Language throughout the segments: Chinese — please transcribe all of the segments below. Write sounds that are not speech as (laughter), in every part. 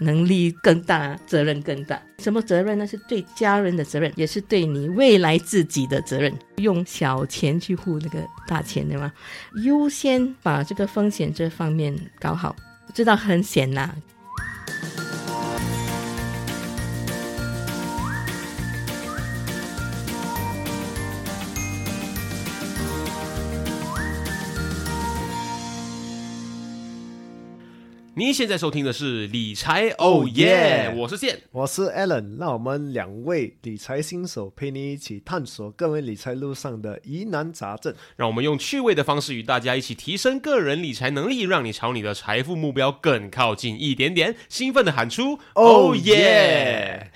能力更大，责任更大。什么责任呢？是对家人的责任，也是对你未来自己的责任。用小钱去护那个大钱，对吗？优先把这个风险这方面搞好。知道很险呐、你现在收听的是理财哦耶，我是健。我是 Alan，让我们两位理财新手陪你一起探索个人理财路上的疑难杂症。让我们用趣味的方式与大家一起提升个人理财能力，让你朝你的财富目标更靠近一点点。兴奋的喊出哦耶！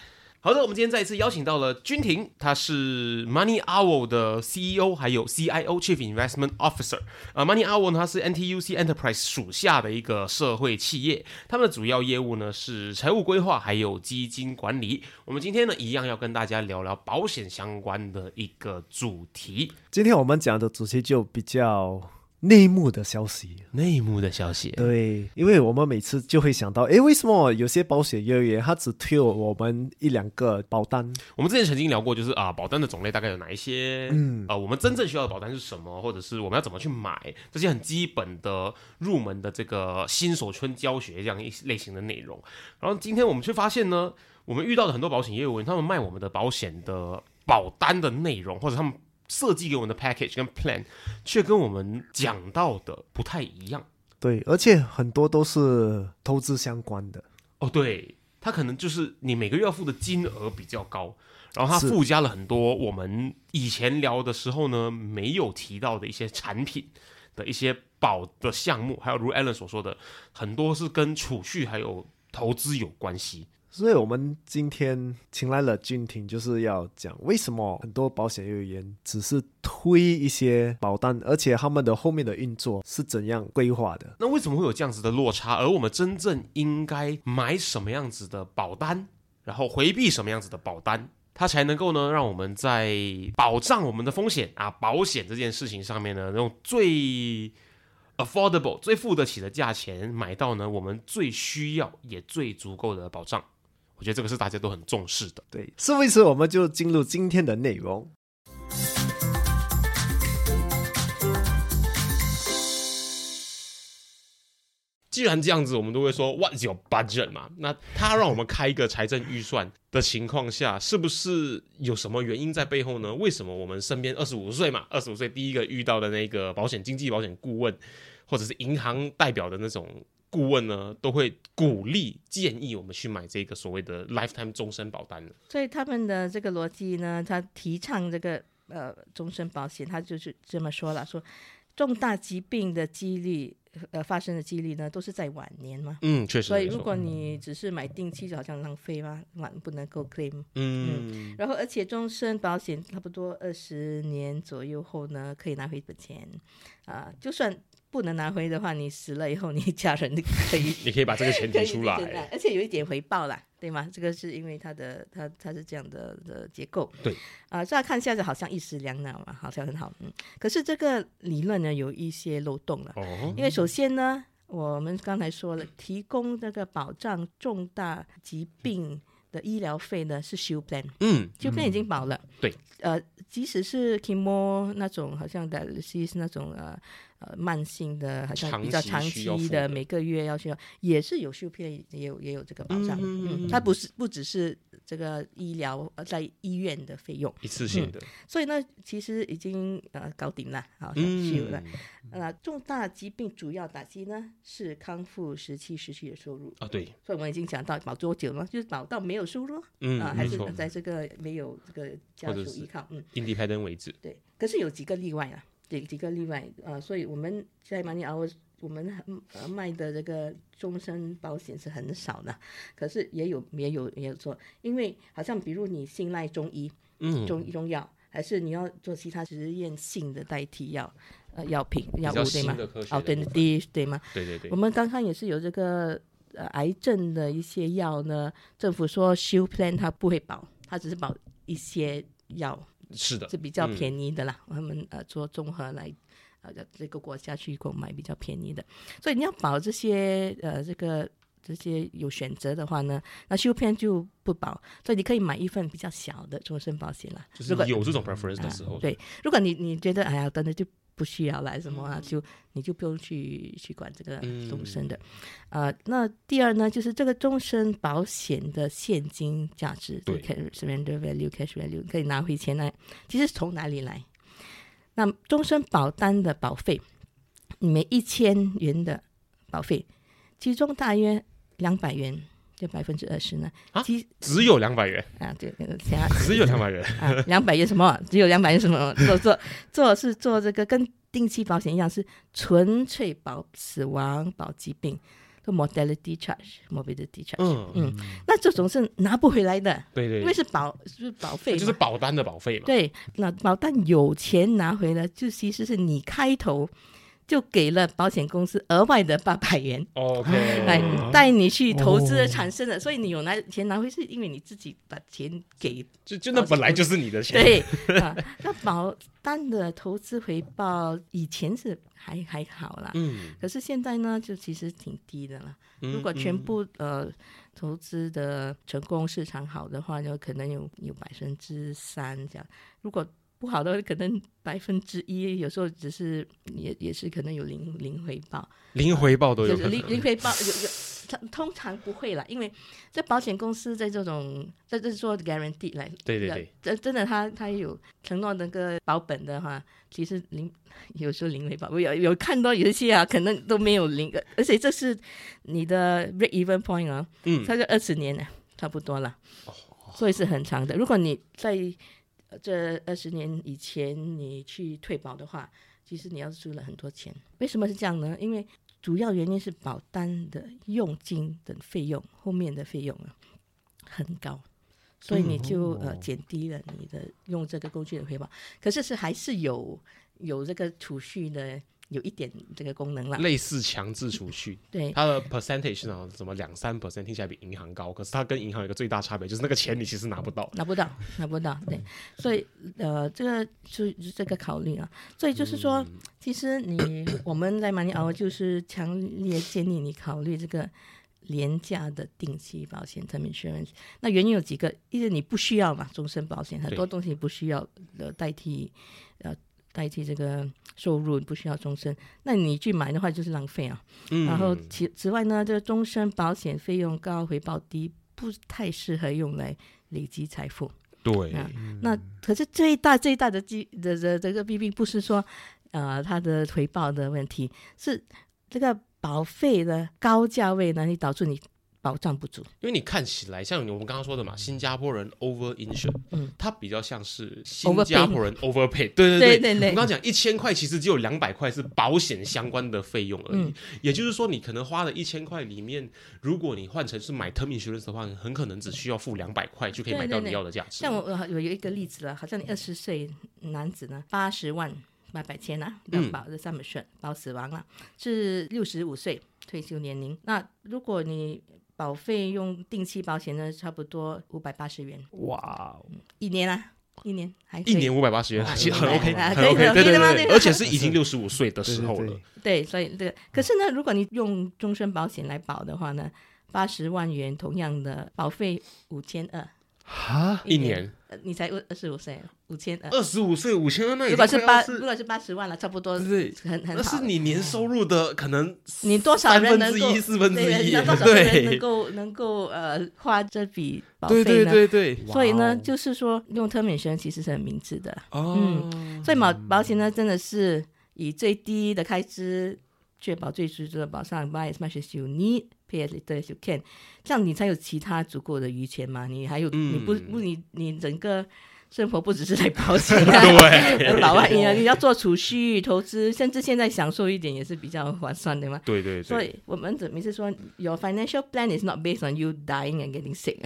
好的，我们今天再一次邀请到了君婷，他是 Money Owl 的 CEO，还有 CIO Chief Investment Officer。呃，Money Owl 呢，它是 NTUC Enterprise 属下的一个社会企业，他们的主要业务呢是财务规划还有基金管理。我们今天呢，一样要跟大家聊聊保险相关的一个主题，今天我们讲的主题就比较内幕的消息。内幕的消息。对，因为我们每次就会想到，诶，为什么有些保险业务员他只推我们一两个保单？我们之前曾经聊过，就是啊，保单的种类大概有哪一些？嗯，啊，我们真正需要的保单是什么，或者是我们要怎么去买这些很基本的入门的这个新手村教学这样一类型的内容。然后今天我们却发现呢，我们遇到的很多保险业务员，他们卖我们的保险的保单的内容，或者他们设计给我们的 package 跟 plan，却跟我们讲到的不太一样。对，而且很多都是投资相关的。哦，对，它可能就是你每个月要付的金额比较高，然后它附加了很多我们以前聊的时候呢没有提到的一些产品的一些保的项目，还有如 Alan 所说的，很多是跟储蓄还有投资有关系。所以我们今天请来了君婷，就是要讲为什么很多保险业务员只是推一些保单，而且他们的后面的运作是怎样规划的。那为什么会有这样子的落差？而我们真正应该买什么样子的保单，然后回避什么样子的保单，它才能够呢，让我们在保障我们的风险啊，保险这件事情上面呢，用最 affordable、最付得起的价钱买到呢，我们最需要也最足够的保障。我觉得这个是大家都很重视的。对，事不宜迟，我们就进入今天的内容。既然这样子，我们都会说 What's your budget 嘛？那他让我们开一个财政预算的情况下，是不是有什么原因在背后呢？为什么我们身边二十五岁嘛，二十五岁第一个遇到的那个保险经纪保险顾问，或者是银行代表的那种顾问呢，都会鼓励建议我们去买这个所谓的 lifetime 终身保单呢？所以他们的这个逻辑呢，他提倡这个呃终身保险，他就是这么说了，说重大疾病的几率呃发生的几率呢，都是在晚年嘛。嗯，确实。所以如果你只是买定期，就好像浪费嘛，晚不能够 claim。嗯，然后，而且终身保险差不多二十年左右后呢，可以拿回本钱，啊、就算不能拿回的话，你死了以后，你家人可以 (laughs) 你可以把这个钱提出来。而且有一点回报啦，对吗？这个是因为它的它它是这样的的结构，对啊、乍看下去好像一石两鸟嘛，好像很好，嗯，可是这个理论呢有一些漏洞了，哦，因为首先呢，我们刚才说了，提供这个保障重大疾病的医疗费呢是 Shield Plan。嗯，就片已经保了。对，呃，即使是 chemo 那种，好像 dialysis 那种呃呃慢性的，好像比较长长期的，每个月要需要，也是有修片，也有也有这个保障。嗯嗯，它不是不只是这个医疗呃在医院的费用，一次性的，所以呢，其实已经呃搞定了，好像嗯是有了。呃，重大疾病主要打击呢是康复时期失去的收入。啊，对，所以我们已经讲到保多久了，就是保到没有收入嗯，啊，还是在这个没有这个家属依靠，嗯，，independent 为止。对。可是有几个例外啊，几几个例外呃，所以我们在 Money Hour 我们呃卖的这个终身保险是很少的，可是也有也有也有做，因为好像比如你信赖中医，嗯，中医中药，还是你要做其他实验性的代替药，呃，药品药物对吗？哦，对的部分对对吗？对对对我，们刚刚也是有这个呃癌症的一些药呢，政府说 Shield Plan 它不会保，它只是保一些药是的是，比较嗯便宜的啦，他们呃做综合来。呃，这个国家去购买比较便宜的，所以你要保这些呃这个这些有选择的话呢，那 Shield Plan 就不保，所以你可以买一份比较小的终身保险啦。就是有这种 preference 的时候，啊，对，如果你你觉得哎呀，真的就不需要来什么嗯啊，就你就不用去去管这个终身的。呃，那第二呢，就是这个终身保险的现金价值，对 cash surrender value、cash value 可以拿回钱来，其实从哪里来？那终身保单的保费，你每一千元的保费，其中大约两百元，就百分之二十呢，啊其只有两百元，啊，对，(laughs) 只有两百元，啊，两百元什么？(laughs) 只有两百元什么？做做做是做这个跟定期保险一样，是纯粹保死亡、保疾病，做 mortality charge、morbidity charge。嗯嗯，那这种是拿不回来的，对对，因为是保是保费，就是保单的保费嘛，对。那保单有钱拿回来，就其实是你开头就给了保险公司额外的八百元。，OK，来 (laughs) 带你去投资而产生的，所以你有拿钱拿回，是因为你自己把钱给就就那本来就是你的钱，对 (laughs) 啊，那保单的投资回报以前是还还好啦，嗯，可是现在呢，就其实挺低的了。嗯如果全部呃投资的成功市场好的话，就可能有有百分之三这样。如果不好的，可能百分之一，有时候只是也也是可能有零零回报，零回报都有可就是零零，回报有有，它通常不会啦，因为这保险公司在这种在这做 guarantee 来对对对，真真的他他有承诺那个保本的话，其实零有时候零回报，我有有看到有一些啊，可能都没有零，而且这是你的 break even point 啊，嗯，它就二十年了，差不多了，所以是很长的。如果你在呃这二十年以前你去退保的话，其实你要输了很多钱。为什么是这样呢？因为主要原因是保单的佣金等费用，后面的费用啊很高，所以你就、呃减低了你的用这个工具的回报。可是是还是有有这个储蓄的有一点这个功能啦。类似强制储蓄，对，它的 percentage 呢，什么两三 percent 听起来比银行高，可是它跟银行有一个最大差别，就是那个钱你其实拿不到。拿不到，拿不到，对，所以呃，这个就是这个考虑啊，所以就是说，其实你我们在 Money Hour 就是强烈建议你考虑这个廉价的定期保险 term insurance。那原因有几个，一是你不需要嘛，终身保险很多东西不需要呃代替呃代替这个收入，不需要终身，那你去买的话就是浪费啊。嗯，然后其此外呢，这个终身保险费用高，回报低，不太适合用来累积财富。对，啊那可是最大最大的弊的的这个弊病不是说呃它的回报的问题，是这个保费的高价位呢，你导致你保障不足。因为你看起来像我们刚刚说的嘛，新加坡人 over insure，嗯，它比较像是新加坡人 overpay，对对对对对对我刚刚讲一千块，其实只有两百块是保险相关的费用而已。嗯也就是说，你可能花了一千块里面，如果你换成是买 term insurance 的话，很可能只需要付两百块就可以买到你要的价值。像我我有一个例子了，好像你二十岁男子呢，八十万八百千啊，保这三本税保死亡了，是六十五岁退休年龄。那如果你保费用定期保险呢，差不多五百八十元。哇哦，一年啊，一年还一年五百八十元，啊其实很 OK，可以 OK，可以对对的吗对对对，而且是已经六十五岁的时候了。对对对。对，所以这个可是呢，如果你用终身保险来保的话呢，八十万元同样的保费五千二哈，一年呃你才二二十五岁，五千二。二十五岁五千二，那如果是八如果是八十万了，差不多对很很好那是。你年收入的可能你多少人能够之一、四分之对一，那多少个人能够能够呃花这笔保费呢？对对对，所以呢，就是说用 term insurance 其实是很明智的。哦，所以保保险呢，真的是以最低的开支确保最实质的保障，buy as much as you need, pay as little as you can，这样你才有其他足够的余钱嘛。你还有、你不不你你整个生活不只是在保险啊，对老外你你要做储蓄、投资，甚至现在享受一点也是比较划算的嘛。对对，所以我们每次说，Your financial plan is not based on you dying and getting sick,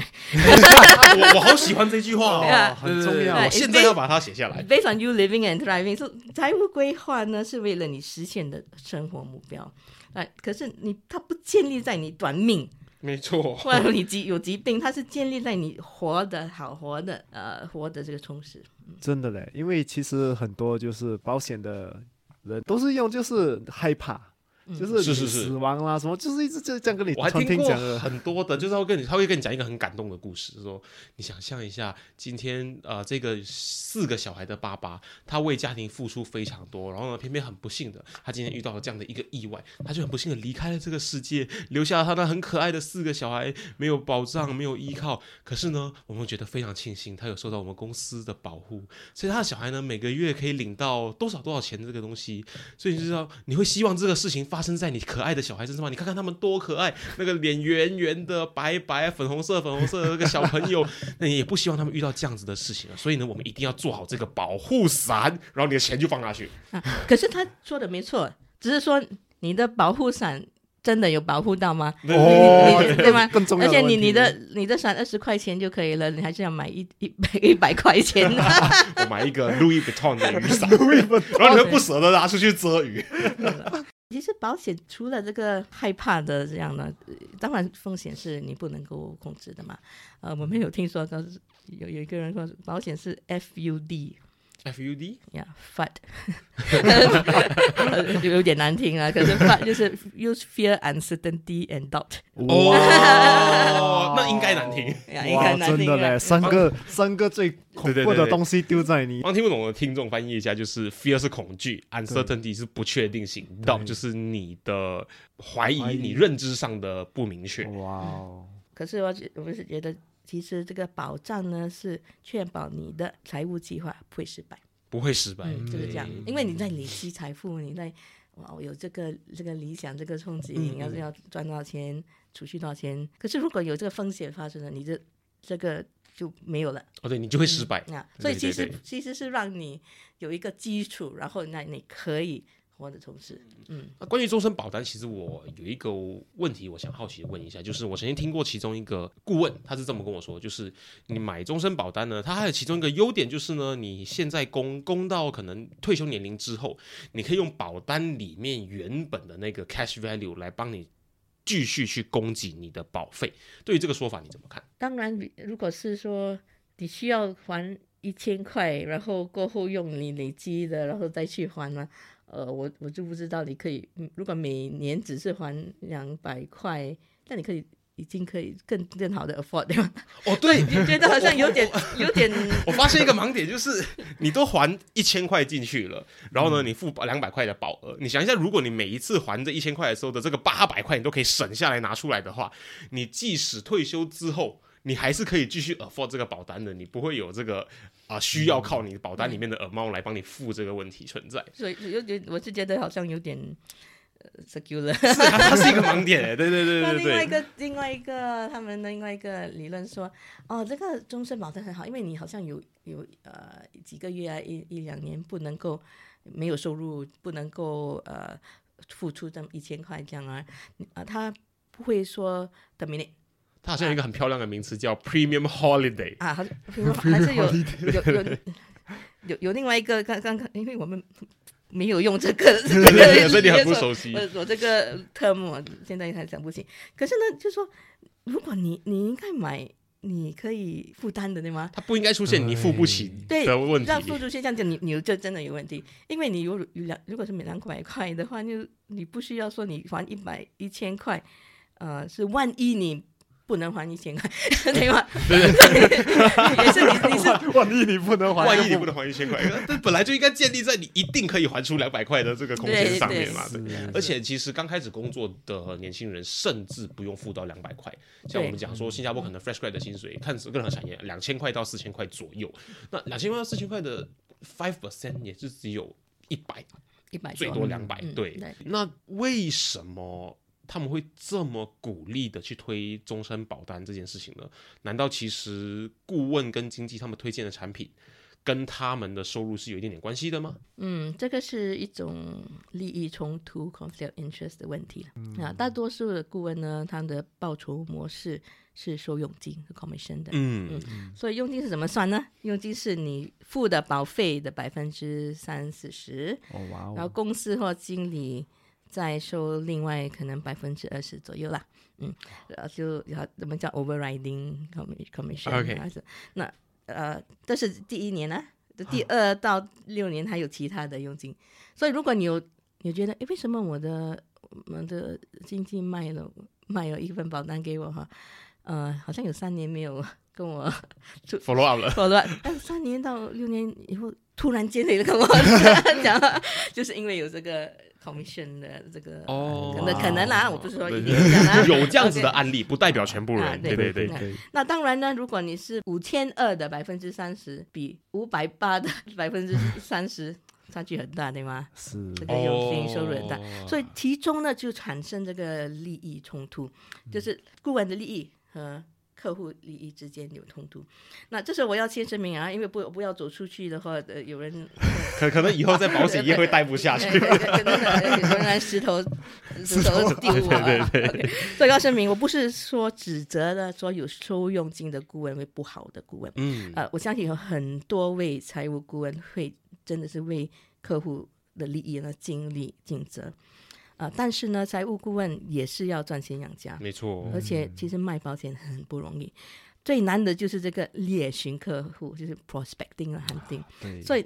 我好喜欢这句话哦，很重要我现在要把它写下来。based on you living and thriving。So 财务规划呢，是为了你实现的生活目标。啊，可是你它不建立在你短命，没错，(laughs) 或者你疾有疾病，它是建立在你活的好、活的呃活的这个充实。真的嘞，因为其实很多就是保险的人都是用就是害怕，就是你是是是死亡啦什么，就是一直这这样跟你传我还听过。很多的，就是他会跟你，他会跟你讲一个很感动的故事，说你想象一下，今天呃这个四个小孩的爸爸，他为家庭付出非常多，然后呢，偏偏很不幸的，他今天遇到了这样的一个意外，他就很不幸的离开了这个世界，留下了他那很可爱的四个小孩，没有保障，没有依靠。可是呢，我们觉得非常庆幸，他有受到我们公司的保护，所以他的小孩呢每个月可以领到多少多少钱的这个东西，所以你就知道你会希望这个事情发生在你可爱的小孩身上吗？你看看他们多可爱，那个脸圆圆的、白白、粉红色、粉红色的那个小朋友，那你也不希望他们遇到这样子的事情啊。所以呢，我们一定要做好这个保护伞，(laughs) 然后你的钱就放下去。啊，可是他说的没错，只是说你的保护伞真的有保护到吗？哦对吗？更重要而且你你的你的伞二十块钱就可以了，你还是要买一一百一百块钱。(laughs) 我买一个 Louis Vuitton 的雨伞，(laughs) 然后你会不舍得拿出去遮雨。其实保险除了这个害怕的这样呢，当然风险是你不能够控制的嘛。呃，我们有听说过有有一个人说保险是 FUD。F U D 呀、yeah,，FUD，(laughs) 有有点难听啊。可是 (laughs) FUD 就是 use fear, uncertainty and doubt，哦，(laughs) 那应该难听。应该，难听啊真的嘞，三个三个最恐怖的东西丢在你。刚听不懂的听众翻译一下，就是 fear 是恐惧，uncertainty 是不确定性，doubt 就是你的怀疑，你认知上的不明确。哇哦，可是我觉我是觉得，其实这个保障呢是确保你的财务计划不会失败。不会失败，嗯，就是这样，因为你在累积财富，你在哇，我有这个这个理想，这个憧憬，要是要赚多少钱，储蓄多少钱。可是如果有这个风险发生了，你这这个就没有了哦，对你就会失败。啊。所以其实其实是让你有一个基础，然后那你可以活得充实。嗯，那关于终身保单，其实我有一个问题，我想好奇问一下，就是我曾经听过其中一个顾问，他是这么跟我说，就是你买终身保单呢，它还有其中一个优点就是呢，你现在供供到可能退休年龄之后，你可以用保单里面原本的那个 cash value 来帮你继续去供给你的保费。对于这个说法你怎么看？当然，如果是说你需要还一千块，然后过后用你累积的，然后再去还呢？呃，我我就不知道你可以，嗯如果每年只是还两百块，那你可以已经可以更更好的 afford 对吗？哦，对，(laughs) 你觉得好像有点有点我发现一个盲点，就是你都还一千块进去了，然后呢，你付两百块的保额。你想一下，如果你每一次还这一千块的时候的这个八百块，你都可以省下来拿出来的话，你即使退休之后，你还是可以继续 afford 这个保单的，你不会有这个啊、需要靠你保单里面的 amount 来帮你付这个问题存在。所以我是觉得好像有点呃啊，它是一个盲点哎，对对对那对对。另外一个另外一个他们的另外一个理论说，哦，这个终身保单很好，因为你好像有有呃几个月啊一一两年不能够没有收入，不能够呃付出这么一千块这样啊，啊，他不会说 terminate 它好像有一个很漂亮的名词叫 premium holiday。啊，还是 (laughs) 还是有有有有有另外一个刚刚刚，因为我们没有用这个，(laughs) 这你很不熟悉我我这个 term 我现在还讲不清。可是呢，就说如果你你应该买，你可以负担的，对吗？它不应该出现你付不起对的问，题让。付出现这样讲，你你就真的有问题，因为你有有两，如果是每两百块的话，就你不需要说你还一百一千块，呃，是万一你不能还一千块，对吗？对 (laughs) 也是你你是 (laughs) 万一你不能还，万一你不能还一千块，这本来就应该建立在你一定可以还出两百块的这个空间上面嘛。对而且其实刚开始工作的年轻人，甚至不用付到两百块。像我们讲说，新加坡可能 fresh grad 的薪水，看任何产业，两千块到四千块左右。那两千块到四千块的 five percent 也是只有一百，一百最多两百。嗯对对，那为什么他们会这么鼓励的去推终身保单这件事情呢？难道其实顾问跟经纪他们推荐的产品跟他们的收入是有一点点关系的吗？嗯，这个是一种利益冲突 （conflict interest） 的问题了。啊，大多数的顾问呢，他的报酬模式是收佣金是 commission 的。嗯嗯，所以佣金是怎么算呢？佣金是你付的保费的百分之三四十，哦哇然后哦，公司或经理再收另外可能百分之二十左右啦。嗯，然后就然后我们叫 overriding commi- commission。OK 还是那呃，但是第一年呢、第二到六年还有其他的佣金。所以如果你有你觉得，诶，为什么我的我们的经济卖了卖了一份保单给我哈？呃，好像有三年没有 (laughs) 跟我 (laughs) follow up 了。(laughs) follow up，，哎，三年到六年以后，突然间你跟我讲，就是因为有这个 commission 的这个哦可能可能啦，我不是说一定有这样子的案例，不代表全部啊人。对对对对对，那当然呢，如果你是五千二的百分之三十，比五百八的百分之三十差距很大，对吗？是这个佣金收入很大，哦所以其中呢就产生这个利益冲突，就是顾问的利益和客户利益之间有冲突。那这时候我要先声明啊，因为不不要走出去的话，呃，有人 (laughs) 可可能以后在保险业会待不下去。对对对真的有人石头石头丢我啊。以要声明，我不是说指责的说有收佣金的顾问为不好的顾问，嗯，呃，我相信有很多位财务顾问会真的是为客户的利益呢尽力尽责。啊、但是呢，财务顾问也是要赚钱养家，没错而。且其实卖保险很不容易，最难的就是这个猎寻客户，就是 prospecting 啊 hunting，对，所以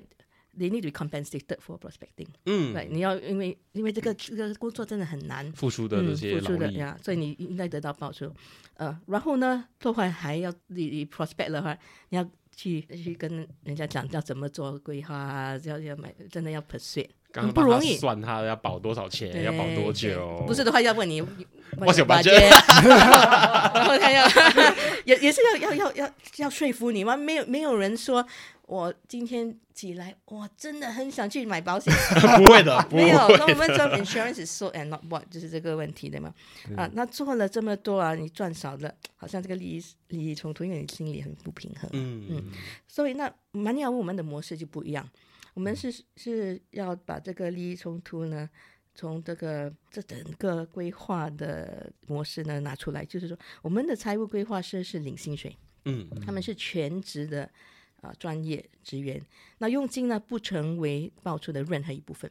they need to be compensated for prospecting。嗯，对，你要因为因为这个这个工作真的很难，付出的这些嗯、付出劳力，的呀，所以你应该得到报酬。呃，然后呢，做坏还要你你 prospect 的话，你要去去跟人家讲要怎么做规划啊，要要买，真的要 pursue，不容易。算他要保多少钱，要保多久？不是的话，要问你 (laughs) 我想把把这 (laughs) 然后他要 (laughs) 也也是要要要要要说服你吗？没有没有人说我今天起来，我真的很想去买保险，不会的，不没有，会那我们说 insurance is sold and not bought，就是这个问题对吗。啊，那做了这么多啊，你赚少了，好像这个利益利益冲突，因为你心里很不平衡。嗯所以那蛮鸟我们的模式就不一样，我们是是要把这个利益冲突呢，从这个这整个规划的模式呢拿出来，就是说我们的财务规划师是领薪水，嗯。他们是全职的啊、专业职员，那佣金呢不成为报酬的任何一部分，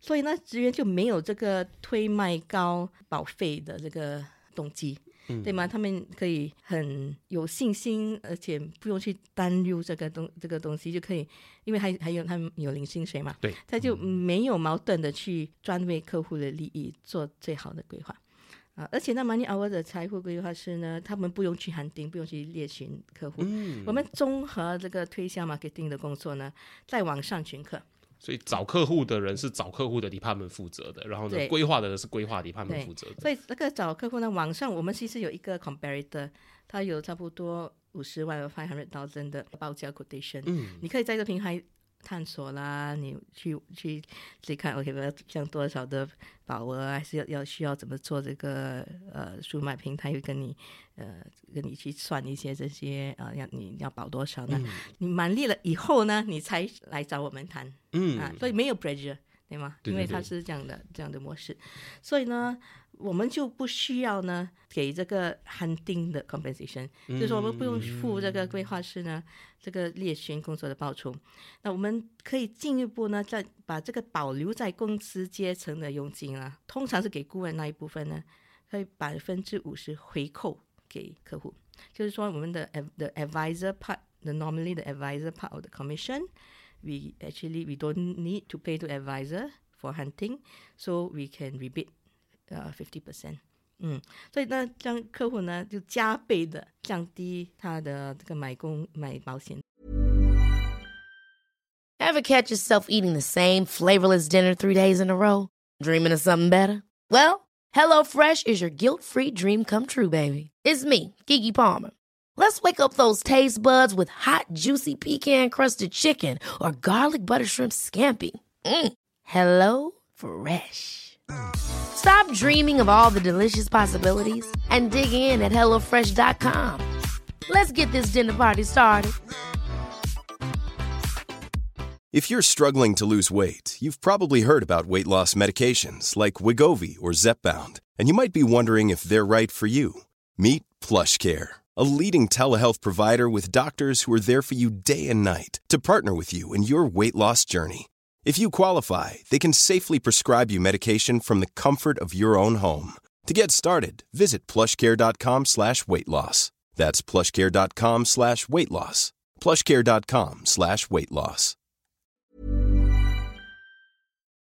所以呢职员就没有这个推卖高保费的这个动机。对吗？他们可以很有信心，而且不用去担忧这个东这个东西，就可以，因为还还有他们有零薪水嘛，对，他就没有矛盾的去专为客户的利益做最好的规划。啊，而且那 Money Hour 的财富规划师呢，他们不用去喊定，不用去猎寻客户。嗯，我们综合这个推销 marketing 的工作呢，在网上群客。所以找客户的人是找客户的 department 负责的，然后呢，规划的人是规划 department 负责的。所以那个找客户呢，网上我们其实有一个 comparator，它有差不多五十万 five hundred thousand 的报价 quotation，、嗯。你可以在一个平台探索啦，你去去自己看，OK，我要降多少的保额，还是要要需要怎么做这个呃数码平台会跟你呃跟你去算一些这些啊要你要保多少呢？你满意了以后呢，你才来找我们谈。嗯啊，所以没有 pressure，对吗？因为它是这样的这样的模式，所以呢，我们就不需要呢给这个 hunting 的 compensation，、就是说我们不用付这个规划师呢这个猎寻工作的报酬，那我们可以进一步呢，再把这个保留在公司阶层的佣金啊，通常是给顾问那一部分呢，可以百分之五十回扣给客户，就是说我们的 ad- the advisor part。The normally the advisor part of the commission, we actually we don't need to pay to advisor for hunting, so we can rebate uh fifty percent. 嗯，所以呢，让客户呢就加倍的降低他的这个买工买保险 Ever catch yourself eating the same flavorless dinner three days in a row? Dreaming of something better? Well, HelloFresh is your guilt free dream come true, baby. It's me, Gigi Palmer. Let's wake up those taste buds with hot, juicy pecan crusted chicken or garlic butter shrimp scampi. Mm. Hello Fresh. Stop dreaming of all the delicious possibilities and dig in at HelloFresh.com. Let's get this dinner party started. If you're struggling to lose weight, you've probably heard about weight loss medications like Wigovi or Zepbound, and you might be wondering if they're right for you. Meet PlushCare, a leading telehealth provider with doctors who are there for you day and night to partner with you in your weight loss journey. If you qualify, they can safely prescribe you medication from the comfort of your own home. To get started, visit plushcare.com slash weight loss. That's plushcare.com slash weight loss. plushcare.com slash weight loss.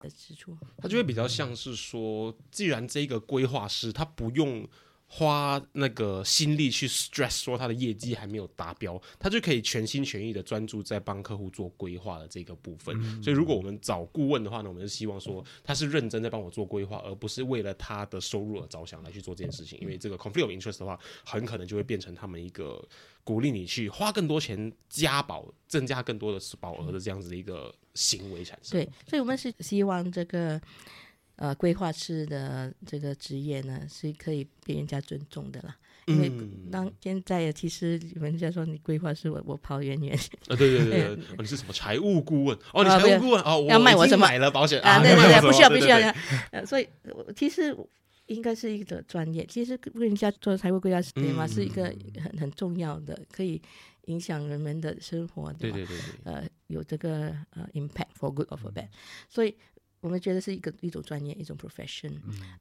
的支出。他就会比较像是说，既然这个规划师他不用 花那个心力去 stress 说他的业绩还没有达标，他就可以全心全意的专注在帮客户做规划的这个部分。所以，如果我们找顾问的话呢，我们是希望说他是认真在帮我做规划，而不是为了他的收入而着想来去做这件事情。因为这个 conflict of interest 的话，很可能就会变成他们一个鼓励你去花更多钱加保、增加更多的保额的这样子的一个行为产生。对，所以我们是希望这个呃规划师的这个职业呢是可以被人家尊重的啦。因为嗯当现在其实人家说你规划师，我我跑远远啊，对对对对，(laughs) 哦你是什么财务顾问？哦，你啊财务顾问哦，要卖我什么买了保险啊，对对对，(laughs) 不需要不需要所以我其实应该是一个专业，其实为人家做财务规划师对吗？是一个嗯很很重要的，可以影响人们的生活，吧？对对对对，呃，有这个呃 impact for good or for bad，所以我们觉得是一个一种专业，一种 profession。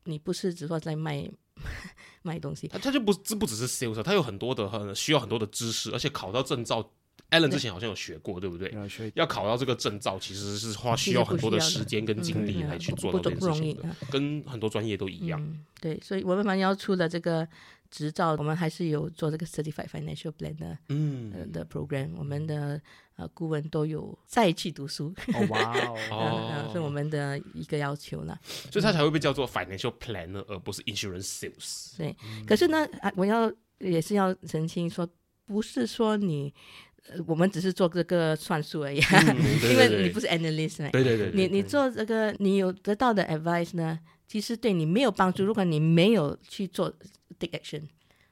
你不是只说在卖 (laughs) 卖东西，他他就不这不只是 sales，他有很多的很需要很多的知识，而且考到证照，Allen 之前好像有学过，对不对？要考到这个证照，其实是花需要很多的时间跟精力嗯来去做到这件不不容易事情的啊，跟很多专业都一样。嗯，对，所以我们蛮要出的这个执照，我们还是有做这个 certified financial Planner、嗯，呃的 program，我们的呃顾问都有再去读书，哦哇哦，(laughs) 是我们的一个要求啦。所以他才会被叫做 financial planner，而不是 insurance sales。对，可是呢，啊，我要也是要澄清说，不是说你。呃我们只是做这个算术而已，(laughs) 嗯对因为你不是 analyst 呢。对对对，你对你做这个，你有得到的 advice 呢，其实对你没有帮助。如果你没有去做 take action，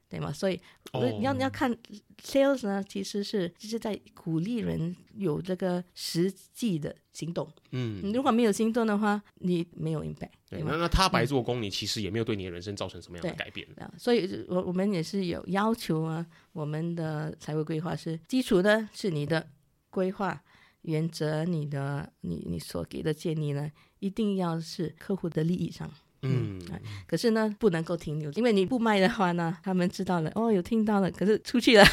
对吗？所以你要你要看 sales 呢，其实是就是在鼓励人有这个实际的行动。嗯，如果没有行动的话，你没有 impact，对？那那他白做工，你其实也没有对你的人生造成什么样的改变。啊，所以我我们也是有要求啊，我们的财务规划是基础的是你的规划原则，你的你你所给的建议呢，一定要是客户的利益上。嗯，哎可是呢，不能够停留，因为你不卖的话呢，他们知道了，哦，有听到了，可是出去了。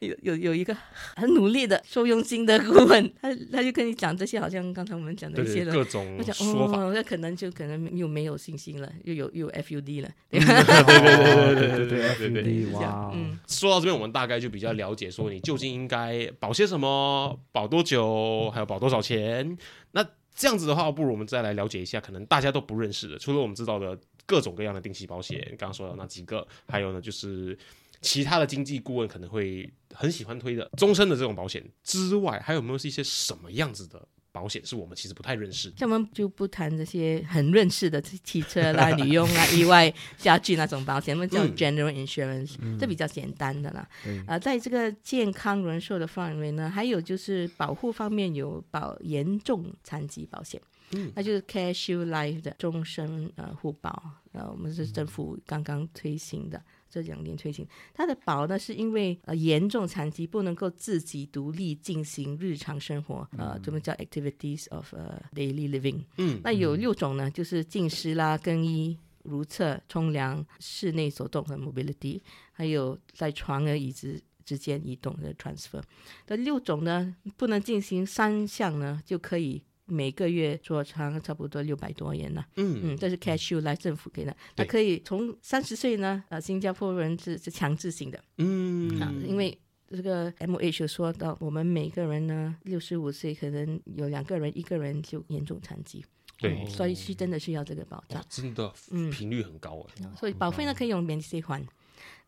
有有有一个很努力的、收佣金的顾问，他他就跟你讲这些，好像刚才我们讲的一些的，各种说法。哦，那可能就可能又没有信心了，又有又有 FUD 了，对 (laughs) 对对对对对对对对。对，这哇嗯，说到这边，我们大概就比较了解，说你究竟应该保些什么，保多久，还有保多少钱。那这样子的话，不如我们再来了解一下，可能大家都不认识的，除了我们知道的各种各样的定期保险，刚刚说到那几个，还有呢就是其他的经济顾问可能会很喜欢推的终身的这种保险之外，还有没有是一些什么样子的保险是我们其实不太认识我们就不谈这些很认识的汽车啦、旅用啦、意外家具那种保险，我们叫嗯。general insurance，、这比较简单的啦。对啊、在这个健康人寿的范围呢，还有就是保护方面有保严重残疾保险。嗯。那就是 CareShield Life 的终身呃互保，呃，我们是政府刚刚推行的，这两年推行。它的保呢，是因为呃严重残疾不能够自己独立进行日常生活，呃，我们叫 activities of 呃 daily living。嗯，那有六种呢，就是进食啦、更衣、如厕、冲凉、室内走动和 mobility，还有在床和椅子之间移动的 transfer。那六种呢，不能进行三项呢，就可以每个月做长差不多六百多元了。嗯嗯，这是 cashew 来政府给的，那可以从三十岁呢，呃，新加坡人是是强制性的。嗯啊，因为这个 M H 有说到，我们每个人呢，六十五岁可能有两个人，一个人就严重残疾，对，所以是真的需要这个保障哇。真的嗯频率很高哎。所以保费呢可以用免息还。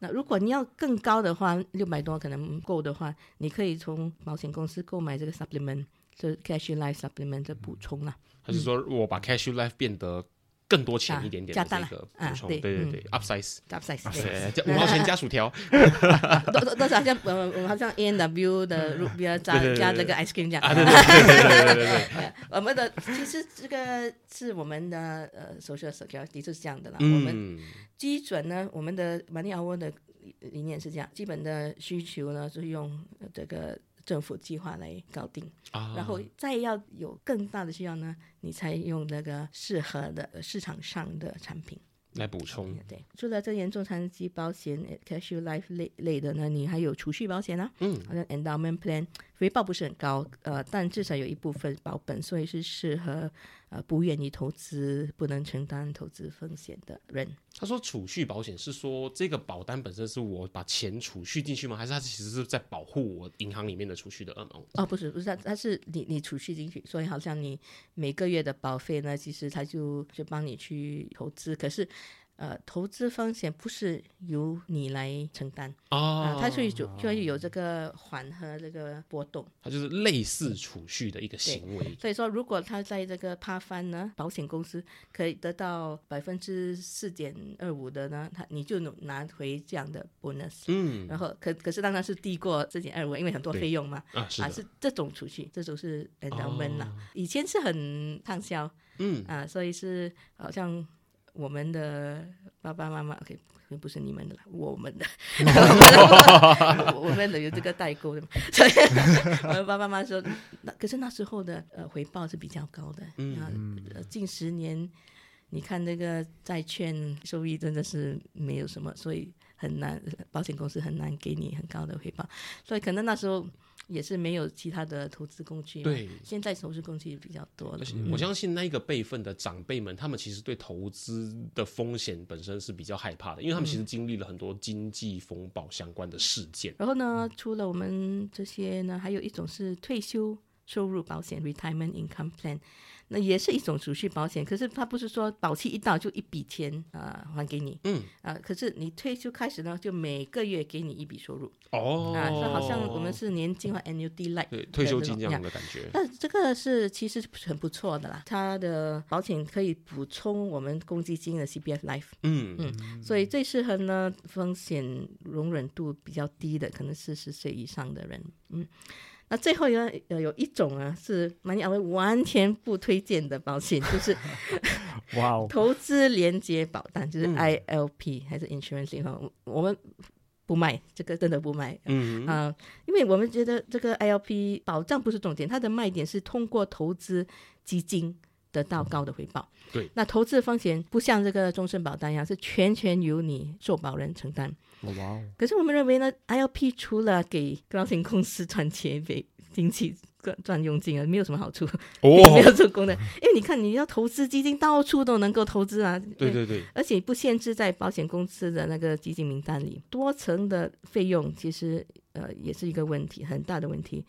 那如果你要更高的话，六百多可能不够的话，你可以从保险公司购买这个 supplement，是 cash life supplement 的补充啦，还是说我把 cash life 变得更多钱一点点加补充？对对对，upsize，upsize，加毛钱 (laughs) 加薯条，多多少像我们，好像 N W 的入比较加加这个 ice cream 这样？对对对，(laughs) 我们的其实这个是我们的呃，熟悉的薯条，的确是这样的啦。我们基准呢，我们的 money hour 的理念是这样，基本的需求呢是用这个。政府计划来搞定，啊。然后再要有更大的需要呢，你才用那个适合的呃市场上的产品。来补充，对，除了这严重残疾保险、呃 cash life 类类的呢，你还有储蓄保险啊，嗯，好像 endowment plan，回报不是很高，呃，但至少有一部分保本，所以是适合呃不愿意投资、不能承担投资风险的人。他说储蓄保险是说这个保单本身是我把钱储蓄进去吗？还是他其实是在保护我银行里面的储蓄的 amount？哦，不是不是，它它是你你储蓄进去，所以好像你每个月的保费呢，其实他就就帮你去投资，可是。呃，投资风险不是由你来承担啊、啊它所以就就会有这个缓和这个波动。它就是类似储蓄的一个行为。所以说，如果他在这个趴翻呢，保险公司可以得到百分之四点二五的呢，他你就能拿回这样的 bonus。嗯然后可可是当然是低过四点二五，因为很多费用嘛。啊，是啊，是这种储蓄，这种是 endowment 啦。哦以前是很畅销嗯，啊，所以是好像我们的爸爸妈妈，OK，不是你们的啦，我们的，(laughs) 我们的有这个代沟的嘛，所以我们爸爸妈妈说，那可是那时候的呃回报是比较高的，嗯。近十年你看那个债券收益真的是没有什么，所以很难，保险公司很难给你很高的回报，所以可能那时候也是没有其他的投资工具嘛，对。现在投资工具比较多了。而且，我相信那一个辈分的长辈们，他们其实对投资的风险本身是比较害怕的，因为他们其实经历了很多经济风暴相关的事件。然后呢，除了我们这些呢，还有一种是退休收入保险 （retirement income plan），那也是一种储蓄保险。可是它不是说保期一到就一笔钱啊、呃还给你，嗯，啊、可是你退休开始呢，就每个月给你一笔收入哦，啊，就好像我们是年金或 annuity like 对退休金这样的感觉。那这个是其实很不错的啦，它的保险可以补充我们公积金的 CPF Life。嗯嗯，所以最适合呢风险容忍度比较低的，可能四十岁以上的人。嗯，那最后呢，呃，有一种啊是马尼阿威完全不推荐的保险，就是 (laughs) 哇哦，投资连接保单，就是嗯 ILP、还是 insurance 哈，我们不卖，这个真的不卖。嗯啊、因为我们觉得这个 ILP 保障不是重点，它的卖点是通过投资基金得到高的回报。对，那投资风险不像这个终身保单一样是全权由你受保人承担。哇哦，可是我们认为呢，ILP 除了给保险公司赚钱、给经济赚赚佣金啊，没有什么好处，也没有哦，做功能。因为你看，你要投资基金，到处都能够投资啊。对对对，而且不限制在保险公司的那个基金名单里，多层的费用其实呃也是一个问题，很大的问题。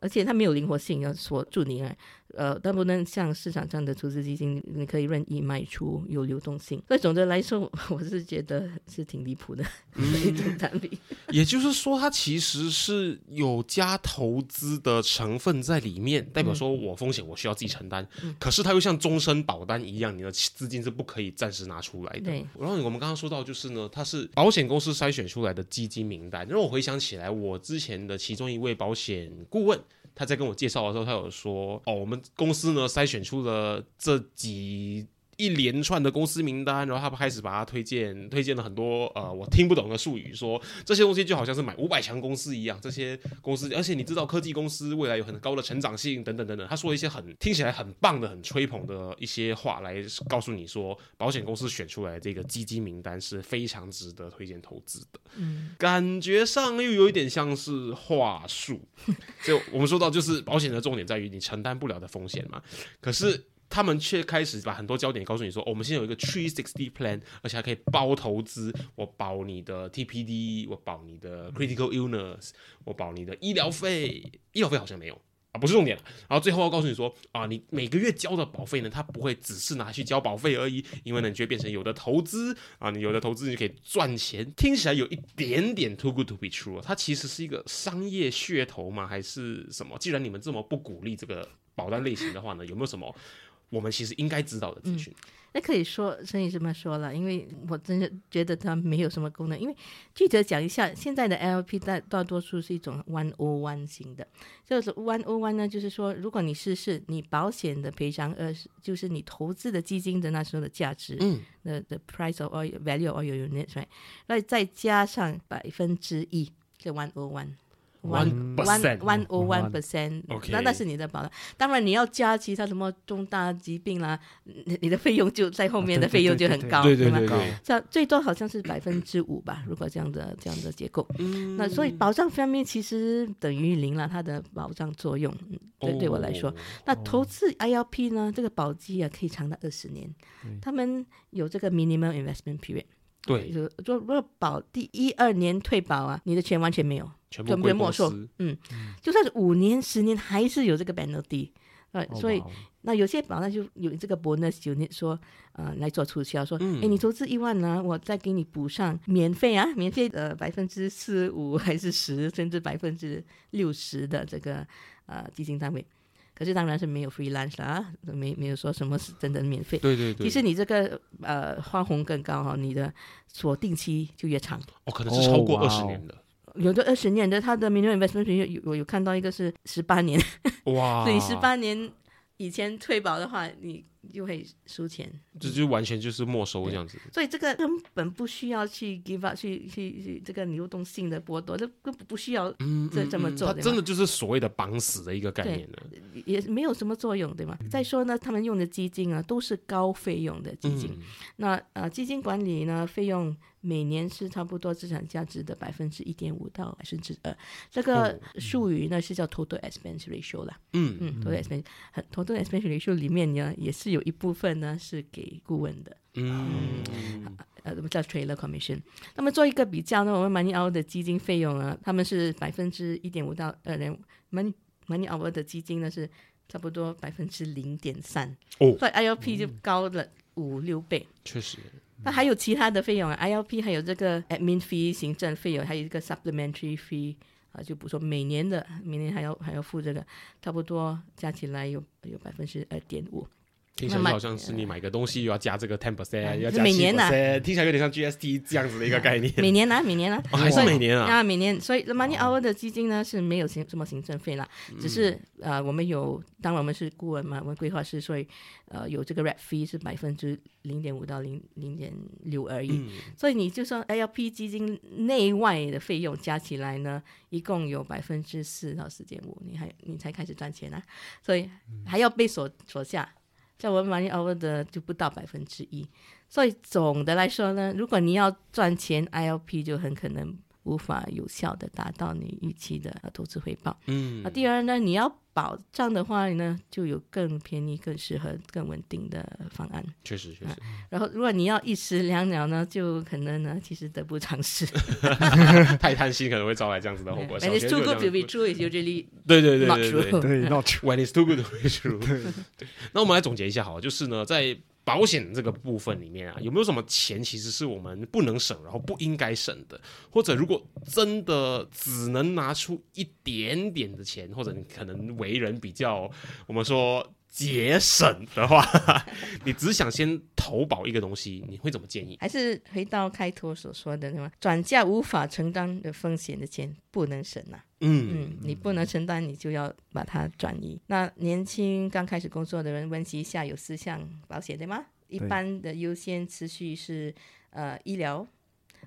而且它没有灵活性，要锁住你啊，呃，但不能像市场上的投资基金，你可以任意卖出，有流动性。所以总的来说，我是觉得是挺离谱的一种产品。也就是说，它其实是有加投资的成分在里面，代表说我风险我需要自己承担，可是它又像终身保单一样，你的资金是不可以暂时拿出来的。对然后我们刚刚说到，就是呢，它是保险公司筛选出来的基金名单。让我回想起来，我之前的其中一位保险顾问。他在跟我介绍的时候，他有说：“哦，我们公司呢筛选出了这几一连串的公司名单，然后他们开始把它推荐，推荐了很多呃我听不懂的术语，说这些东西就好像是买五百强公司一样，这些公司，而且你知道科技公司未来有很高的成长性等等等等。他说一些很听起来很棒的、很吹捧的一些话来告诉你说，保险公司选出来这个基金名单是非常值得推荐投资的。嗯，感觉上又有一点像是话术。就我们说到，就是保险的重点在于你承担不了的风险嘛。可是他们却开始把很多焦点告诉你说，我们现在有一个 Three Sixty Plan，而且还可以包投资，我保你的 TPD，我保你的 Critical Illness，我保你的医疗费，医疗费好像没有。啊，不是重点了。然后最后要告诉你说，啊，你每个月交的保费呢，它不会只是拿去交保费而已，因为呢，你就会变成有的投资啊，你有的投资你就可以赚钱。听起来有一点点 too good to be true，它其实是一个商业噱头吗？还是什么？既然你们这么不鼓励这个保单类型的话呢，有没有什么我们其实应该知道的资讯。那可以说，可以这么说了，因为我真的觉得它没有什么功能。因为具体讲一下，现在的 LP 大大多数是一种 one o one 型的，就是 one o one 呢，就是说，如果你试试你保险的赔偿，呃，就是你投资的基金的那时候的价值，嗯，的 the price of value of your units，right，那再加上百分之一，这 one o one。1% one o one percent，那那是你的保障。当然你要加其他什么重大疾病啦，你 (laughs) 你的费用就在后面的费用就很高，对对对对，这最多好像是百分之五吧，如果这样的这样的结构，嗯。那所以保障方面其实等于零了，它的保障作用，嗯对对我来说。哦，那投资 ILP 呢，这个保基啊可以长达二十年，他们有这个 minimum investment period，对，就说如果保第一二年退保啊，你的钱完全没有，全部没收嗯，就算是五年、十年，还是有这个 penalty。呃，哦所以那有些保单就有这个 bonus unit 说，呃，来做促销，说，哎、嗯你投资一万呢，我再给你补上免费啊，免费的百分之四五 (laughs) 还是十，甚至百分之六十的这个呃基金单位。可是当然是没有 free lunch 啦，啊没没有说什么是真的免费。对对对，其实你这个呃花红更高哈，你的锁定期就越长。哦，可能是超过二十年的，有的二十年的，他的 minimum investment period 有我有看到一个是十八年，哇，(laughs) 所以十八年以前退保的话，你就会输钱。这就完全就是没收这样子。所以这个根本不需要去 give up，去去去这个流动性的剥夺，这根本不需要嗯，这这么做它真的就是所谓的绑死的一个概念了。也没有什么作用，对吗？再说呢，他们用的基金啊都是高费用的基金，嗯那呃基金管理呢费用每年是差不多资产价值的百分之一点五到百分之二，这个哦术语呢是叫 total expense ratio 啦。嗯嗯，total expense 很 total expense ratio 里面呢也是有一部分呢是给顾问的。嗯，呃，我们叫 trailer commission。那么做一个比较呢，我们 Money Hour 的基金费用呢，他们是百分之一点五到二点，Money Money Hour 的基金呢是差不多百分之零点三，哦所以 ILP 就高了五六倍。确实，那还有其他的费用啊，ILP 还有这个 admin fee 行政费用，还有一个 supplementary fee 啊，就比如说每年的，每年还要还要付这个，差不多加起来有有百分之二点五。听起来好像是你买个东西又要加这个 ten percent，要加七每年呐 percent，听起来有点像 GST 这样子的一个概念。每年啊，每年啊，哦还是每年啊？啊，每年。所以 Money Hour 的基金呢是没有行什么行政费啦，只是呃，我们有，当然我们是顾问嘛，我们规划师，所以呃有这个 rep fee 是百分之零点五到零零点六而已。嗯。所以你就说 ALP 基金内外的费用加起来呢，一共有百分之四到四点五，你还你才开始赚钱啊，所以还要被锁锁下。在我们 Money Over 的就不到百分之一，所以总的来说呢，如果你要赚钱，ILP 就很可能无法有效的达到你预期的呃投资回报。嗯啊，第二呢，你要保障的话呢，就有更便宜、更适合、更稳定的方案。确实确实，然后，如果你要一石两鸟呢，就可能呢，其实得不偿失。(laughs) 太贪心可能会招来这样子的后果。(laughs) When it's too good to be true, is (laughs) usually 对对对 not 对对 true 对，not true，When it's too good to be true。那我们来总结一下好了，就是呢，在保险这个部分里面啊，有没有什么钱其实是我们不能省，然后不应该省的？或者如果真的只能拿出一点点的钱，或者你可能为人比较，我们说节省的话，(laughs) 你只想先投保一个东西，你会怎么建议？还是回到开头所说的，对吗？转嫁无法承担的风险的钱不能省啊。嗯嗯，你不能承担，你就要把它转移。那年轻刚开始工作的人，温习一下有四项保险对吗？一般的优先次序是呃医疗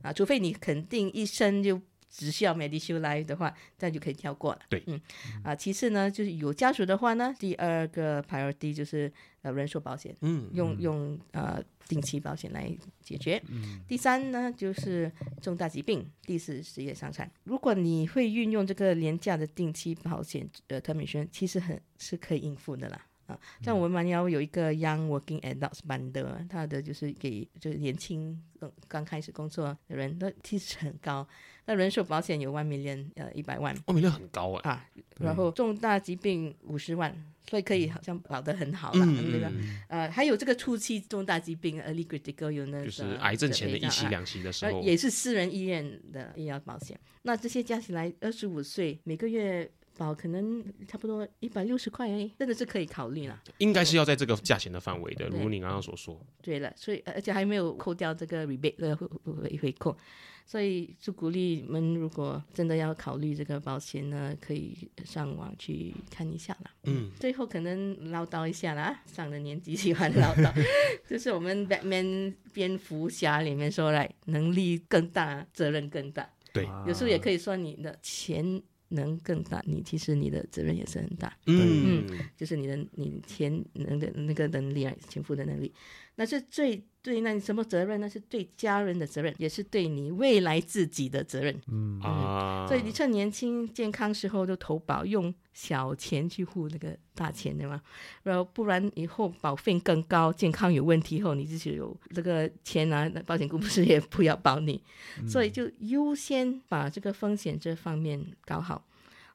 啊，除非你肯定一生就只需要 Medishield Life 的话，这样就可以跳过了。对，嗯啊，其次呢，就是有家属的话呢，第二个 priority 就是呃人寿保险，嗯用用呃定期保险来解决。嗯第三呢就是重大疾病，第四职业伤残。如果你会运用这个廉价的定期保险呃 term insurance，其实很是可以应付的啦。啊，像我们要有一个 Young Working Adults Bundle，它的就是给就是年轻呃刚开始工作的人，那其实很高。那人寿保险有 one million 呃一百万哦，million 很高哎，啊，然后重大疾病五十万，所以可以好像保得很好了，嗯对吧？嗯，呃，还有这个初期重大疾病 early critical 有那个就是癌症前的一期、啊两期的时候，呃也是私人医院的医疗保险。那这些加起来，二十五岁每个月保可能差不多一百六十块而已，真的是可以考虑了。应该是要在这个价钱的范围的，如你刚刚所说。对了，所以而且还没有扣掉这个 rebate 的回回回扣，所以就鼓励你们如果真的要考虑这个保险呢，可以上网去看一下啦。嗯，最后可能唠叨一下啦，上了年纪喜欢唠叨，(laughs) 就是我们 Batman 蝙蝠侠里面说来，能力更大，责任更大。对，有时候也可以说你的潜能更大，你其实你的责任也是很大。嗯，就是你的你潜能的那个能力啊，潜伏的能力，那是最对那你什么责任那？是对家人的责任，也是对你未来自己的责任。嗯啊，所以你趁年轻健康时候就投保，用小钱去付那个大钱，对吗？然后不然以后保费更高，健康有问题后，你自己有这个钱啊，那保险公司 (laughs) 也不要保你，(laughs) 所以就优先把这个风险这方面搞好。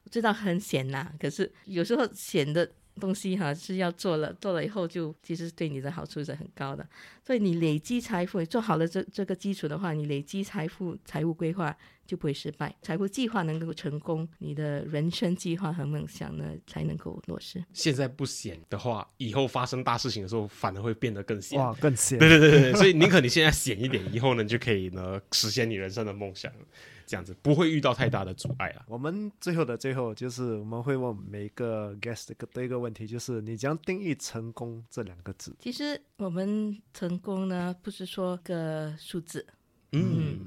我知道很险呐、可是有时候险的东西哈是要做了，做了以后就其实对你的好处是很高的。所以你累积财富，做好了这这个基础的话，你累积财富、财务规划就不会失败，财务计划能够成功，你的人生计划和梦想呢才能够落实。现在不险的话，以后发生大事情的时候，反而会变得更险。哇，更险。对对对对，所以宁可你现在险一点，以后呢你就可以呢实现你人生的梦想，这样子不会遇到太大的阻碍啊。我们最后的最后，就是我们会问每一个 guest 的一个问题，就是你将定义成功这两个字。其实我们成功呢，不是说个数字，嗯，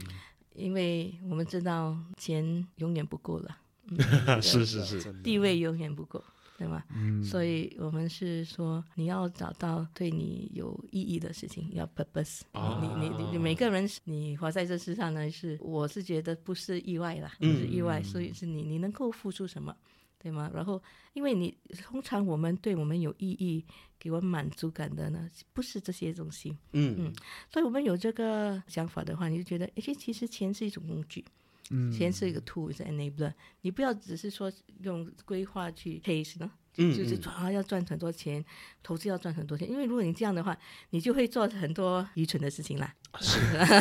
因为我们知道钱永远不够了，(laughs) 是是是，地位永远不够，对吗？嗯所以我们是说，你要找到对你有意义的事情，要 purpose。哦你你你你每个人，你活在这世上呢，是我是觉得不是意外啦，不嗯是意外，所以是你你能够付出什么，对吗？然后，因为你通常我们对我们有意义、给我满足感的呢，不是这些东西。嗯嗯所以我们有这个想法的话，你就觉得，诶，其实钱是一种工具，嗯钱是一个 tool，是 enabler。你不要只是说用规划去 case 呢，嗯就是赚啊要赚很多钱，投资要赚很多钱。因为如果你这样的话，你就会做很多愚蠢的事情啦。是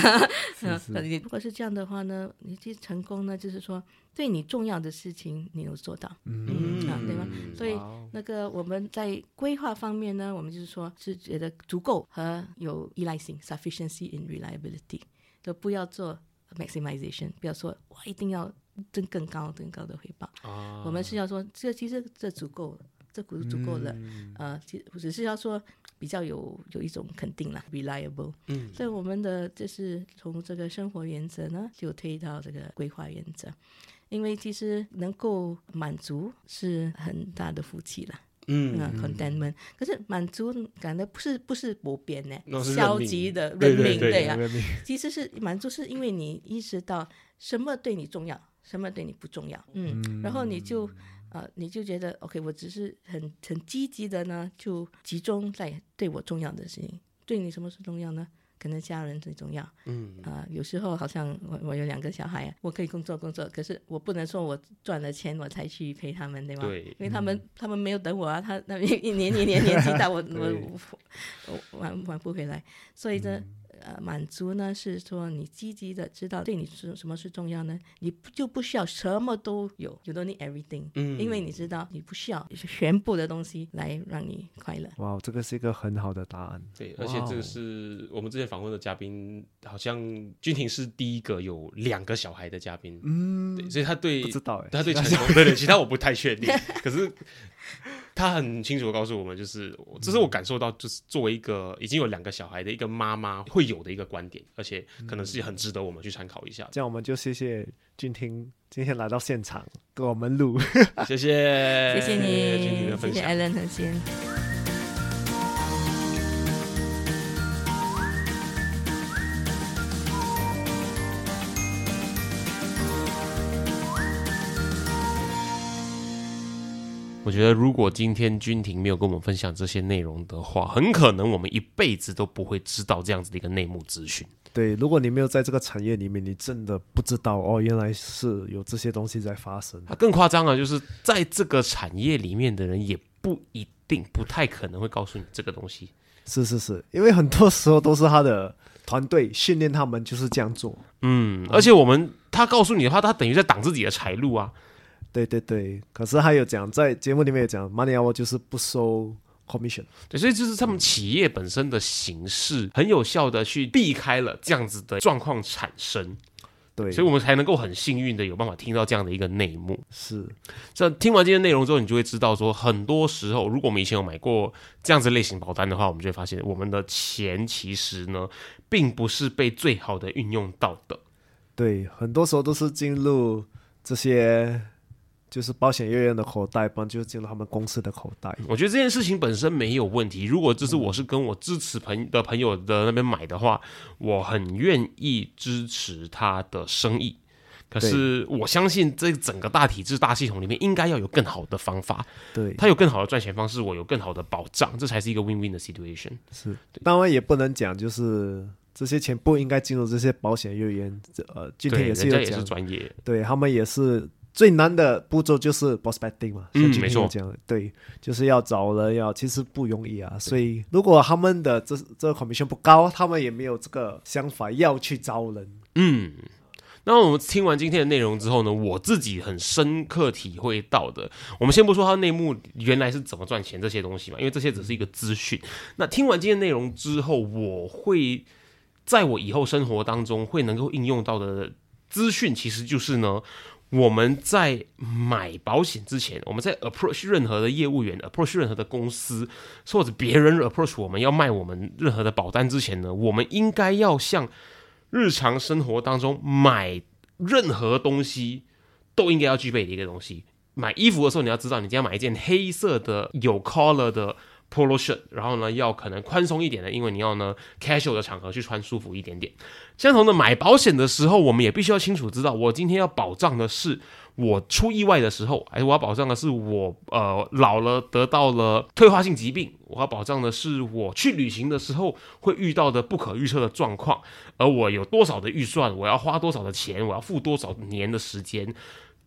(laughs) 嗯，那你如果是这样的话呢，你其实成功呢，就是说对你重要的事情你有做到。嗯啊，对吗？所以那个我们在规划方面呢，我们就是说是觉得足够和有依赖性 （sufficiency in reliability），都不要做 maximization，不要说哇一定要挣更高更高的回报。啊我们是要说这其实这足够了，这股足够了。呃，其只是要说比较有有一种肯定啦，reliable。嗯所以我们的就是从这个生活原则呢，就推到这个规划原则，因为其实能够满足是很大的福气啦。嗯。啊，contentment，可是满足感的不是不是不变呢，消极的认命，对呀、其实是满足，是因为你意识到什么对你重要，什么对你不重要，嗯，然后你就呃，你就觉得 OK，我只是很很积极的呢，就集中在对我重要的事情。对你什么是重要呢？可能家人最重要，嗯啊、有时候好像我我有两个小孩啊，我可以工作工作，可是我不能说我赚了钱我才去陪他们，对吗？对因为他们、他们没有等我啊，他 (laughs) 那一年一年年纪大，我我我我挽挽不回来，所以呢。呃，满足呢是说你积极的知道对你是什么是重要呢？你不就不需要什么都有，you don't need everything，、嗯因为你知道你不需要全部的东西来让你快乐。哇，这个是一个很好的答案。对，而且这个是我们之前访问的嘉宾，好像君婷是第一个有两个小孩的嘉宾，嗯，对，所以他对不知道哎，他对成功，对对，其他我不太确定，(laughs) 可是他很清楚的告诉我们，就是这是我感受到，就是作为一个已经有两个小孩的一个妈妈会有的一个观点，而且可能是很值得我们去参考一下的。这样我们就谢谢俊听今天来到现场跟我们录。谢谢，谢谢你，谢谢的分享。Alan 和先。我觉得如果今天君婷没有跟我们分享这些内容的话，很可能我们一辈子都不会知道这样子的一个内幕资讯。对，如果你没有在这个产业里面，你真的不知道哦，原来是有这些东西在发生。它更夸张的，就是在这个产业里面的人也不一定、不太可能会告诉你这个东西。是是是，因为很多时候都是他的团队训练他们就是这样做。嗯，而且我们他告诉你的话，他等于在挡自己的财路啊。对对对，可是还有讲在节目里面有讲，Money Hour 就是不收 commission。对，所以就是他们企业本身的形式很有效的去避开了这样子的状况产生，对，所以我们才能够很幸运的有办法听到这样的一个内幕。是这听完这些内容之后，你就会知道说，很多时候如果我们以前有买过这样子类型保单的话，我们就会发现我们的钱其实呢，并不是被最好的运用到的。对，很多时候都是进入这些就是保险业务员的口袋，不然就进入他们公司的口袋。我觉得这件事情本身没有问题。如果这是我是跟我支持朋的朋友的那边买的话，我很愿意支持他的生意。可是我相信这整个大体制、大系统里面应该要有更好的方法，对，他有更好的赚钱方式，我有更好的保障，这才是一个 win-win 的 situation。是，当然也不能讲就是这些钱不应该进入这些保险业务员。这呃，今天，也是有讲人家也是，专业。对他们也是最难的步骤就是 prospecting 嘛，嗯像今天没错对，就是要找人要，其实不容易啊。所以如果他们的这这个 commission 不高，他们也没有这个想法要去招人。嗯，那我们听完今天的内容之后呢，我自己很深刻体会到的，我们先不说他内幕原来是怎么赚钱这些东西嘛，因为这些只是一个资讯。那听完今天内容之后，我会在我以后生活当中会能够应用到的资讯，其实就是呢。我们在买保险之前，我们在 approach 任何的业务员，approach 任何的公司，或者别人 approach 我们要卖我们任何的保单之前呢，我们应该要像日常生活当中买任何东西都应该要具备的一个东西。买衣服的时候，你要知道，你今天买一件黑色的有 collar 的 polo shirt，然后呢，要可能宽松一点的，因为你要呢 casual 的场合去穿舒服一点点。相同的，买保险的时候，我们也必须要清楚知道，我今天要保障的是我出意外的时候，还是我要保障的是我呃老了得到了退化性疾病，我要保障的是我去旅行的时候会遇到的不可预测的状况，而我有多少的预算，我要花多少的钱，我要付多少年的时间。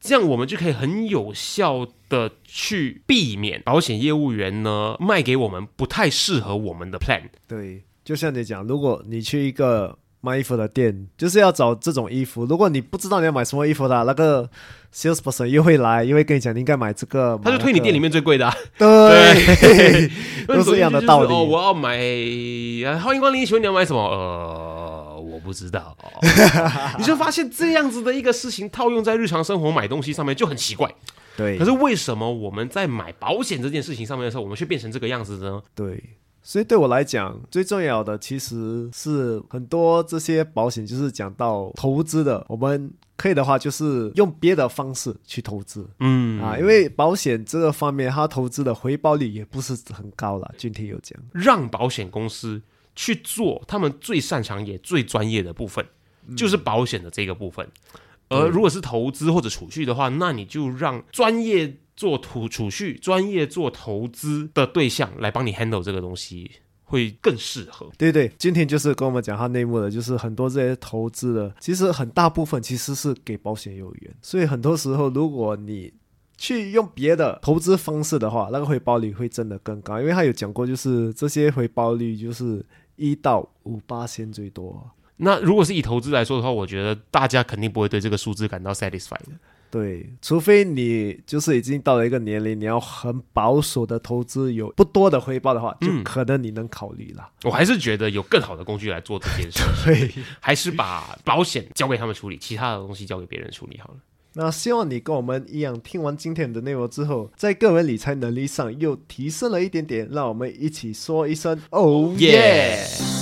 这样我们就可以很有效的去避免保险业务员呢卖给我们不太适合我们的 plan。对，就像你讲，如果你去一个卖衣服的店，就是要找这种衣服。如果你不知道你要买什么衣服的，那个 salesperson 又会来，又会跟你讲你应该买这个，他就推你店里面。最贵的、啊，对，(laughs) (laughs) 都是一样的道理。(laughs) 哦，我要买，啊欢迎光临，请问你要买什么？呃，我不知道。(laughs) 你就发现这样子的一个事情套用在日常生活买东西上面就很奇怪。对，可是为什么我们在买保险这件事情上面的时候，我们却变成这个样子呢？对，所以对我来讲，最重要的其实是很多这些保险，就是讲到投资的，我们可以的话，就是用别的方式去投资。嗯啊，因为保险这个方面，它投资的回报率也不是很高了。今天有讲，让保险公司去做他们最擅长也最专业的部分，就是保险的这个部分。而如果是投资或者储蓄的话，那你就让专业做储储蓄、专业做投资的对象来帮你 handle 这个东西，会更适合。对对，今天就是跟我们讲他内幕的，就是很多这些投资的，其实很大部分其实是给保险业务员，所以很多时候如果你去用别的投资方式的话，那个回报率会真的更高，因为他有讲过，就是这些回报率就是一到五八千最多。那如果是以投资来说的话，我觉得大家肯定不会对这个数字感到 satisfied 的。对，除非你就是已经到了一个年龄，你要很保守的投资，有不多的回报的话，就嗯可能你能考虑了。我还是觉得有更好的工具来做这件事，对，还是把保险交给他们处理，其他的东西交给别人处理好了。那希望你跟我们一样，听完今天的内容之后，在个人理财能力上又提升了一点点。让我们一起说一声 “Oh yeah”！